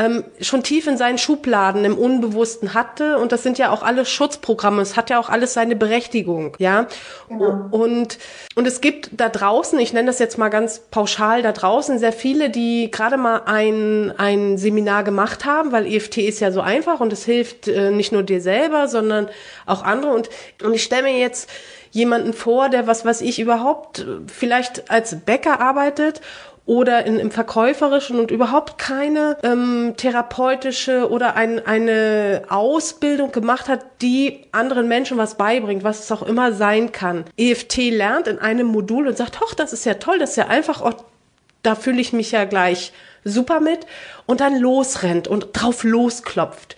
ähm, schon tief in seinen Schubladen im Unbewussten hatte. Und das sind ja auch alles Schutzprogramme. Es hat ja auch alles seine Berechtigung, ja. Genau. Und, und es gibt da draußen, ich nenne das jetzt mal ganz pauschal, da draußen sehr viele, die gerade mal ein, ein Seminar gemacht haben, weil EFT ist ja so einfach und es hilft äh, nicht nur dir selber, sondern auch andere. Und, und ich stelle mir jetzt jemanden vor, der was was ich überhaupt vielleicht als Bäcker arbeitet oder in, im Verkäuferischen und überhaupt keine ähm, therapeutische oder ein, eine Ausbildung gemacht hat, die anderen Menschen was beibringt, was es auch immer sein kann. EFT lernt in einem Modul und sagt, hoch, das ist ja toll, das ist ja einfach, oh, da fühle ich mich ja gleich super mit und dann losrennt und drauf losklopft.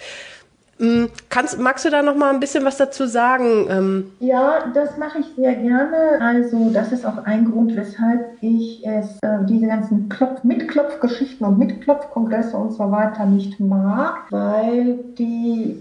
Mm, kannst, magst du da noch mal ein bisschen was dazu sagen? Ähm ja, das mache ich sehr gerne. Also das ist auch ein Grund, weshalb ich es äh, diese ganzen Klopf Mitklopfgeschichten und Mitklopfkongresse und so weiter nicht mag, weil die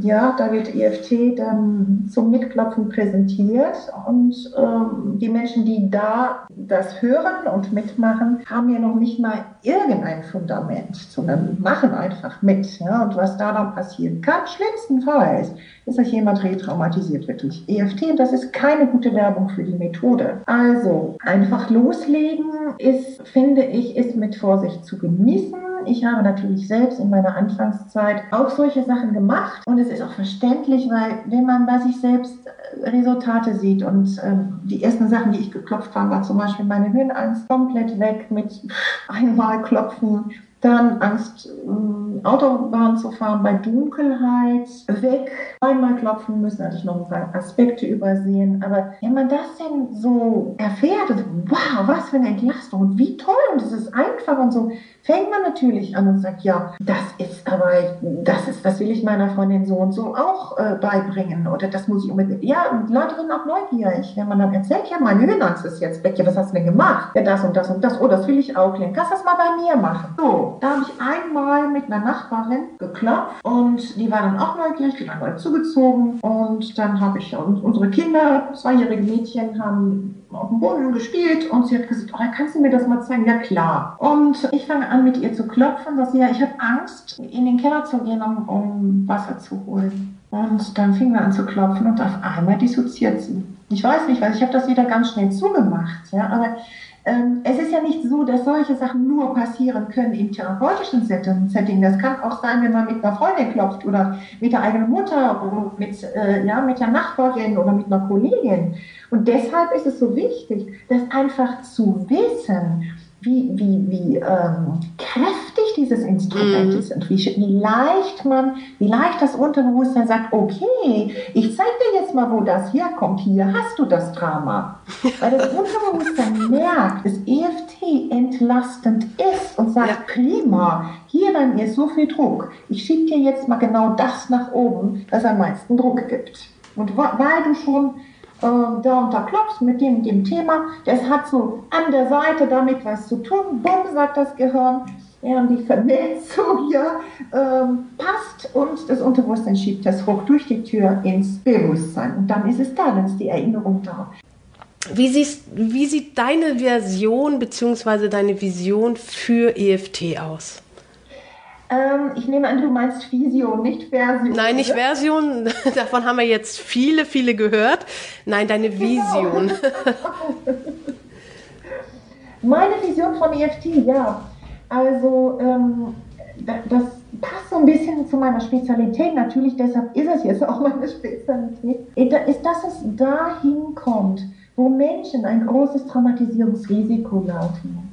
ja, da wird EFT dann zum Mitklopfen präsentiert und ähm, die Menschen, die da das hören und mitmachen, haben ja noch nicht mal irgendein Fundament, sondern machen einfach mit. Ja, und was da dann passieren kann, schlimmstenfalls, ist, dass jemand retraumatisiert wird durch EFT und das ist keine gute Werbung für die Methode. Also einfach loslegen ist, finde ich, ist mit Vorsicht zu genießen ich habe natürlich selbst in meiner Anfangszeit auch solche Sachen gemacht. Und es ist auch verständlich, weil wenn man bei sich selbst äh, Resultate sieht und ähm, die ersten Sachen, die ich geklopft habe, war zum Beispiel meine Höhenangst komplett weg mit einmal klopfen dann Angst, ähm, Autobahn zu fahren bei Dunkelheit, weg, einmal klopfen müssen, hatte ich noch ein paar Aspekte übersehen. Aber wenn man das denn so erfährt, wow, was für eine Entlastung und wie toll und es ist einfach und so, fängt man natürlich an und sagt, ja, das ist aber, das ist, das will ich meiner Freundin so und so auch äh, beibringen oder das muss ich unbedingt. Ja, und Leute sind auch neugierig, wenn man dann erzählt, ja, meine Höhenangst ist jetzt weg, ja, was hast du denn gemacht? Ja, das und das und das, oh, das will ich auch lernen. Kannst das mal bei mir machen? So, da habe ich einmal mit einer Nachbarin geklopft und die war dann auch neugierig, die war neu zugezogen und dann habe ich, und unsere Kinder, zweijährige Mädchen, haben auf dem Boden gespielt und sie hat gesagt, oh, kannst du mir das mal zeigen? Ja, klar. Und ich fange an, mit ihr zu klopfen, dass sie ja, ich habe Angst, in den Keller zu gehen, um, um Wasser zu holen. Und dann fing wir an zu klopfen und auf einmal dissoziiert sie. Ich weiß nicht, weil ich habe das wieder ganz schnell zugemacht. Ja, aber es ist ja nicht so, dass solche Sachen nur passieren können im therapeutischen Setting. Das kann auch sein, wenn man mit einer Freundin klopft oder mit der eigenen Mutter oder mit, äh, ja, mit der Nachbarin oder mit einer Kollegin. Und deshalb ist es so wichtig, das einfach zu wissen wie, wie, wie ähm, kräftig dieses Instrument mm. ist und wie, wie leicht man, wie leicht das Unterbewusstsein sagt, okay, ich zeig dir jetzt mal, wo das herkommt. Hier hast du das Drama. Weil das Unterbewusstsein merkt, dass EFT entlastend ist und sagt, ja. prima, hier bei mir ist so viel Druck. Ich schiebe dir jetzt mal genau das nach oben, das am meisten Druck gibt. Und weil du schon äh, da unterklopfst mit dem, dem Thema. Das hat so an der Seite damit was zu tun. Bumm, sagt das Gehirn. Ja, die Vernetzung hier ähm, passt und das Unterbewusstsein schiebt das hoch durch die Tür ins Bewusstsein. Und dann ist es da, dann ist die Erinnerung da. Wie, siehst, wie sieht deine Version bzw. deine Vision für EFT aus? Ähm, ich nehme an, du meinst Vision, nicht Version. Nein, nicht? Version. Davon haben wir jetzt viele, viele gehört. Nein, deine genau. Vision. Genau. Meine Vision von EFT, ja. Also, ähm, das passt so ein bisschen zu meiner Spezialität. Natürlich, deshalb ist es jetzt auch meine Spezialität. Ist, dass es dahin kommt, wo Menschen ein großes Traumatisierungsrisiko laufen.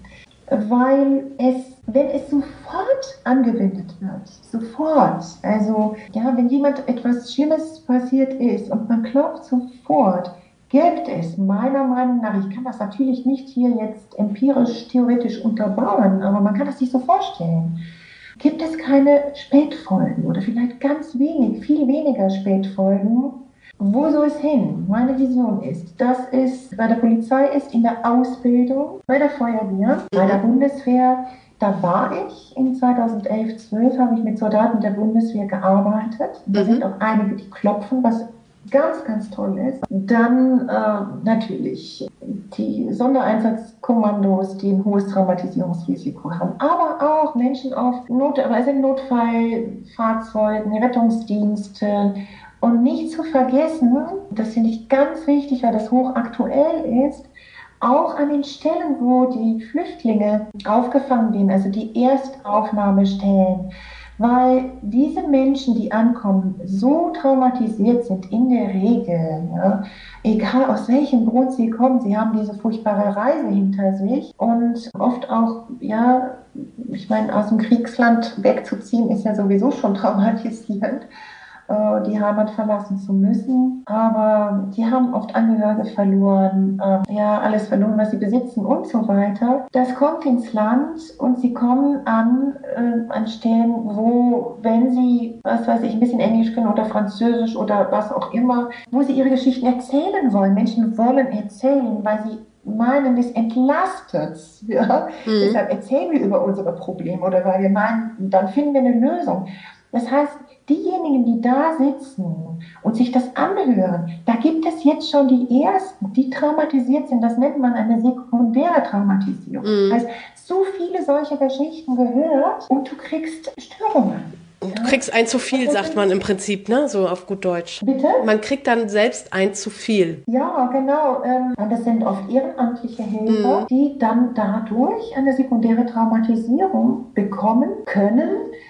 Weil es wenn es sofort angewendet wird, sofort, also ja, wenn jemand etwas Schlimmes passiert ist und man klopft sofort, gibt es meiner Meinung nach, ich kann das natürlich nicht hier jetzt empirisch, theoretisch unterbauen, aber man kann das sich so vorstellen, gibt es keine Spätfolgen oder vielleicht ganz wenig, viel weniger Spätfolgen. Wo soll es hin? Meine Vision ist, dass es bei der Polizei ist, in der Ausbildung, bei der Feuerwehr, bei der Bundeswehr, da war ich in 2011, 12 habe ich mit Soldaten der Bundeswehr gearbeitet. Da mhm. sind auch einige, die klopfen, was ganz, ganz toll ist. Dann äh, natürlich die Sondereinsatzkommandos, die ein hohes Traumatisierungsrisiko haben, aber auch Menschen auf Not also Notfallfahrzeugen, Rettungsdienste. Und nicht zu vergessen, das finde ich ganz wichtig, weil das hochaktuell ist, auch an den Stellen, wo die Flüchtlinge aufgefangen werden, also die Erstaufnahmestellen, weil diese Menschen, die ankommen, so traumatisiert sind in der Regel, ja, egal aus welchem Grund sie kommen, sie haben diese furchtbare Reise hinter sich. Und oft auch, ja, ich meine, aus dem Kriegsland wegzuziehen ist ja sowieso schon traumatisierend. Äh, die Heimat verlassen zu müssen. Aber die haben oft Angehörige verloren, äh, ja, alles verloren, was sie besitzen und so weiter. Das kommt ins Land und sie kommen an, äh, an Stellen, wo, wenn sie, was weiß ich, ein bisschen Englisch können oder Französisch oder was auch immer, wo sie ihre Geschichten erzählen wollen. Menschen wollen erzählen, weil sie meinen, das entlastet. Ja? Mhm. Deshalb erzählen wir über unsere Probleme oder weil wir meinen, dann finden wir eine Lösung. Das heißt, diejenigen, die da sitzen und sich das anhören, da gibt es jetzt schon die ersten, die traumatisiert sind. Das nennt man eine sekundäre Traumatisierung. Mhm. Das heißt, so viele solche Geschichten gehört und du kriegst Störungen. Du kriegst ein zu viel, sagt man im Prinzip, ne? So auf gut Deutsch. Bitte? Man kriegt dann selbst ein zu viel. Ja, genau. Ähm, und das sind oft ehrenamtliche Helfer, mhm. die dann dadurch eine sekundäre Traumatisierung bekommen können.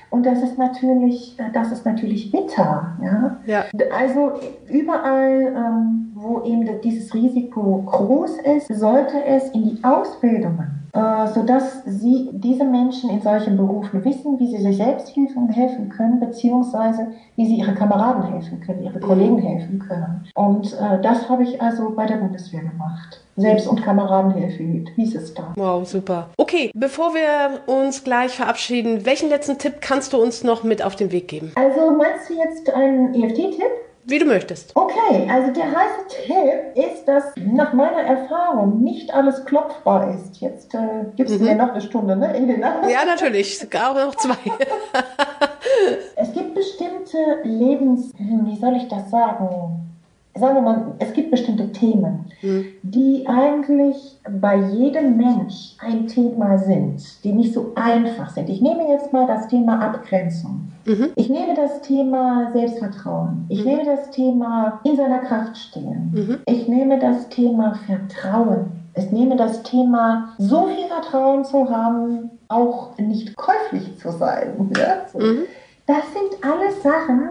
Und das ist natürlich, äh, das ist natürlich bitter. Ja? ja. Also überall, ähm, wo eben dieses Risiko groß ist, sollte es in die Ausbildungen äh, sodass sie, diese Menschen in solchen Berufen wissen, wie sie sich selbst helfen, helfen können, beziehungsweise wie sie ihre Kameraden helfen können, ihre Kollegen helfen können. Und äh, das habe ich also bei der Bundeswehr gemacht. Selbst- und Kameradenhilfe hieß es da. Wow, super. Okay, bevor wir uns gleich verabschieden, welchen letzten Tipp kannst du uns noch mit auf den Weg geben? Also meinst du jetzt einen EFT-Tipp? Wie du möchtest. Okay, also der heiße Tipp ist, dass nach meiner Erfahrung nicht alles klopfbar ist. Jetzt äh, gibst mhm. du mir noch eine Stunde, ne? Elena? Ja, natürlich. Auch noch zwei. es gibt bestimmte Lebens... Wie soll ich das sagen? Sagen wir mal, es gibt bestimmte Themen, mhm. die eigentlich bei jedem Mensch ein Thema sind, die nicht so einfach sind. Ich nehme jetzt mal das Thema Abgrenzung. Mhm. Ich nehme das Thema Selbstvertrauen. Ich mhm. nehme das Thema in seiner Kraft stehen. Mhm. Ich nehme das Thema Vertrauen. Ich nehme das Thema, so viel Vertrauen zu haben, auch nicht käuflich zu sein. Ja? So. Mhm. Das sind alles Sachen,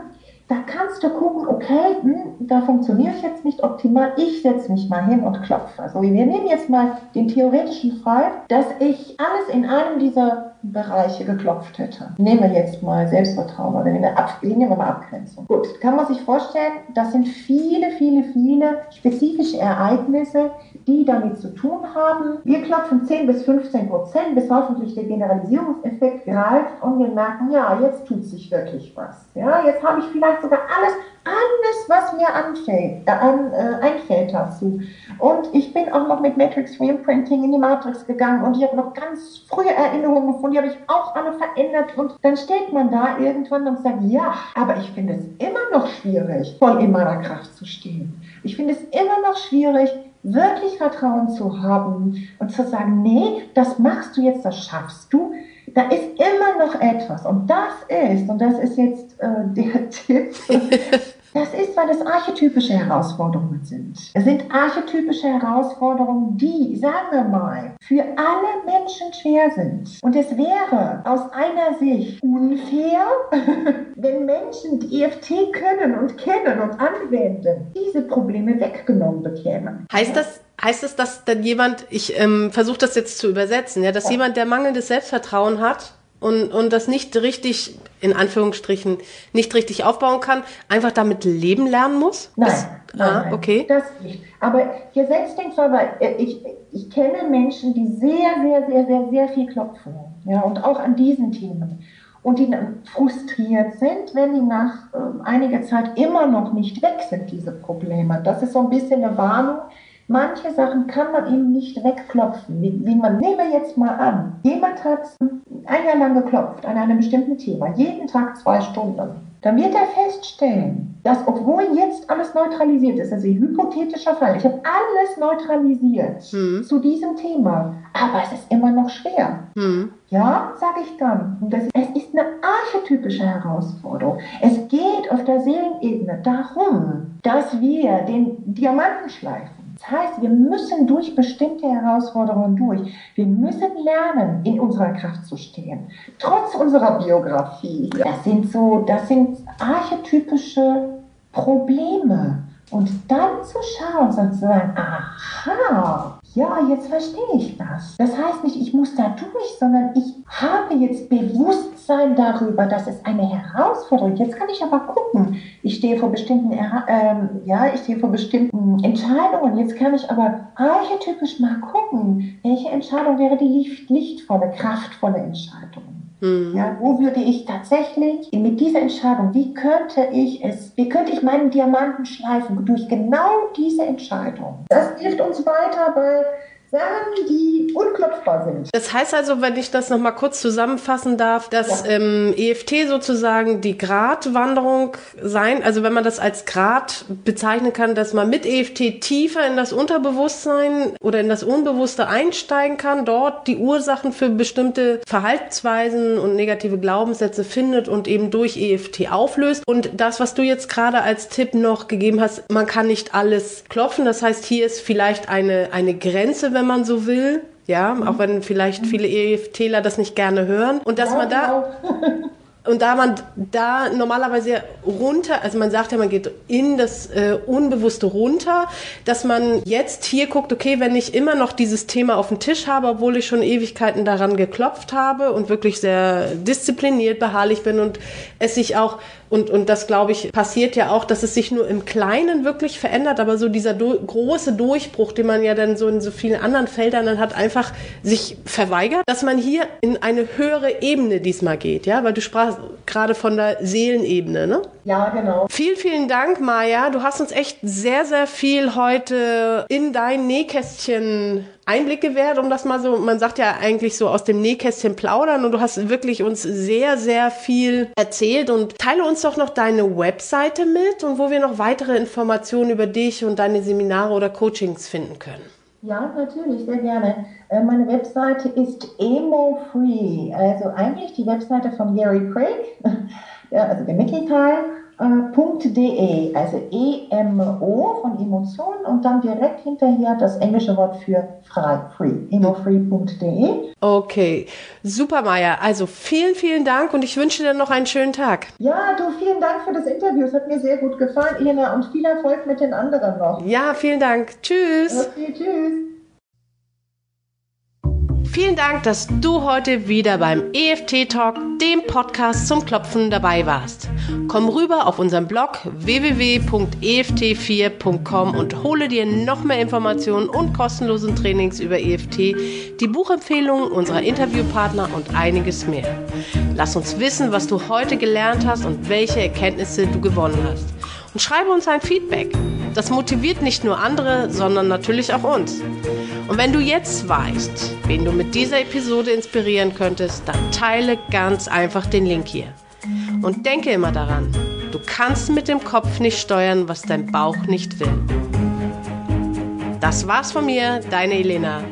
da kannst du gucken, okay, hm, da funktioniere ich jetzt nicht optimal, ich setze mich mal hin und klopfe. Also wir nehmen jetzt mal den theoretischen Fall, dass ich alles in einem dieser Bereiche geklopft hätte. Nehmen wir jetzt mal Selbstvertrauen oder nehmen wir, Ab nehmen wir mal Abgrenzung. Gut, kann man sich vorstellen, das sind viele, viele, viele spezifische Ereignisse, die damit zu tun haben. Wir klopfen 10 bis 15 Prozent, bis hoffentlich der Generalisierungseffekt greift und wir merken, ja, jetzt tut sich wirklich was. Ja, jetzt habe ich vielleicht sogar alles alles, was mir anfällt, äh, an, äh, einfällt dazu. Und ich bin auch noch mit Matrix Reimprinting in die Matrix gegangen und ich habe noch ganz frühe Erinnerungen gefunden, die habe ich auch alle verändert. Und dann steht man da irgendwann und sagt, ja, aber ich finde es immer noch schwierig, voll in meiner Kraft zu stehen. Ich finde es immer noch schwierig, wirklich Vertrauen zu haben und zu sagen, nee, das machst du jetzt, das schaffst du da ist immer noch etwas. Und das ist, und das ist jetzt äh, der Tipp, das ist, weil es archetypische Herausforderungen sind. Es sind archetypische Herausforderungen, die, sagen wir mal, für alle Menschen schwer sind. Und es wäre aus einer Sicht unfair, wenn Menschen, die EFT können und kennen und anwenden, diese Probleme weggenommen bekämen. Heißt das, heißt es, dass dann jemand, ich ähm, versuche das jetzt zu übersetzen, ja, dass ja. jemand, der mangelndes Selbstvertrauen hat und, und das nicht richtig, in Anführungsstrichen, nicht richtig aufbauen kann, einfach damit leben lernen muss? Nein. Das, nein, ah, okay. Das nicht. Aber hier setzt den Fall, weil äh, ich, ich kenne Menschen, die sehr, sehr, sehr, sehr, sehr viel klopfen. Ja, und auch an diesen Themen und die frustriert sind, wenn die nach äh, einiger Zeit immer noch nicht weg sind, diese Probleme. Das ist so ein bisschen eine Warnung, Manche Sachen kann man eben nicht wegklopfen. Wie, wie man, nehme jetzt mal an, jemand hat ein Jahr lang geklopft an einem bestimmten Thema, jeden Tag zwei Stunden. Dann wird er feststellen, dass obwohl jetzt alles neutralisiert ist, also ein hypothetischer Fall, ich habe alles neutralisiert hm. zu diesem Thema, aber es ist immer noch schwer. Hm. Ja, sage ich dann. Das, es ist eine archetypische Herausforderung. Es geht auf der Seelenebene darum, dass wir den Diamanten schleifen das heißt, wir müssen durch bestimmte Herausforderungen durch. Wir müssen lernen, in unserer Kraft zu stehen. Trotz unserer Biografie. Das sind so, das sind archetypische Probleme. Und dann zu schauen und zu sagen, aha, ja, jetzt verstehe ich das. Das heißt nicht, ich muss da durch, sondern ich habe jetzt Bewusstsein darüber, dass es eine Herausforderung. Jetzt kann ich aber gucken. Ich stehe vor bestimmten, ähm, ja, ich stehe vor bestimmten Entscheidungen. Jetzt kann ich aber archetypisch mal gucken, welche Entscheidung wäre die licht, lichtvolle, kraftvolle Entscheidung. Ja, wo würde ich tatsächlich mit dieser Entscheidung, wie könnte ich es, wie könnte ich meinen Diamanten schleifen durch genau diese Entscheidung? Das hilft uns weiter bei Sachen, die unklopfbar sind. Das heißt also, wenn ich das nochmal kurz zusammenfassen darf, dass ja. ähm, EFT sozusagen die Gratwanderung sein, also wenn man das als Grad bezeichnen kann, dass man mit EFT tiefer in das Unterbewusstsein oder in das Unbewusste einsteigen kann, dort die Ursachen für bestimmte Verhaltensweisen und negative Glaubenssätze findet und eben durch EFT auflöst. Und das, was du jetzt gerade als Tipp noch gegeben hast, man kann nicht alles klopfen. Das heißt, hier ist vielleicht eine, eine Grenze, wenn man so will. Ja, mhm. auch wenn vielleicht mhm. viele EFTler das nicht gerne hören. Und dass ja, man da, genau. und da man da normalerweise runter, also man sagt ja, man geht in das äh, Unbewusste runter, dass man jetzt hier guckt, okay, wenn ich immer noch dieses Thema auf dem Tisch habe, obwohl ich schon Ewigkeiten daran geklopft habe und wirklich sehr diszipliniert, beharrlich bin und es sich auch und, und das, glaube ich, passiert ja auch, dass es sich nur im Kleinen wirklich verändert, aber so dieser do große Durchbruch, den man ja dann so in so vielen anderen Feldern dann hat, einfach sich verweigert, dass man hier in eine höhere Ebene diesmal geht, ja, weil du sprachst gerade von der Seelenebene, ne? Ja, genau. Vielen, vielen Dank, Maja. Du hast uns echt sehr, sehr viel heute in dein Nähkästchen Einblick gewährt, um das mal so, man sagt ja eigentlich so aus dem Nähkästchen plaudern und du hast wirklich uns sehr, sehr viel erzählt und teile uns doch noch deine Webseite mit und wo wir noch weitere Informationen über dich und deine Seminare oder Coachings finden können. Ja, natürlich, sehr gerne. Äh, meine Webseite ist Emo Free, also eigentlich die Webseite von Gary Craig, also der Mittelteil .de, also E-M-O von Emotionen und dann direkt hinterher das englische Wort für frei, free, emofree.de. Okay, super Maya. Also vielen, vielen Dank und ich wünsche dir noch einen schönen Tag. Ja, du, vielen Dank für das Interview. Es hat mir sehr gut gefallen, Elena, und viel Erfolg mit den anderen noch. Ja, vielen Dank. Tschüss. Okay, tschüss. Vielen Dank, dass du heute wieder beim EFT Talk, dem Podcast zum Klopfen, dabei warst. Komm rüber auf unseren Blog www.eft4.com und hole dir noch mehr Informationen und kostenlosen Trainings über EFT, die Buchempfehlungen unserer Interviewpartner und einiges mehr. Lass uns wissen, was du heute gelernt hast und welche Erkenntnisse du gewonnen hast. Und schreibe uns ein Feedback. Das motiviert nicht nur andere, sondern natürlich auch uns. Und wenn du jetzt weißt, wen du mit dieser Episode inspirieren könntest, dann teile ganz einfach den Link hier. Und denke immer daran, du kannst mit dem Kopf nicht steuern, was dein Bauch nicht will. Das war's von mir, deine Elena.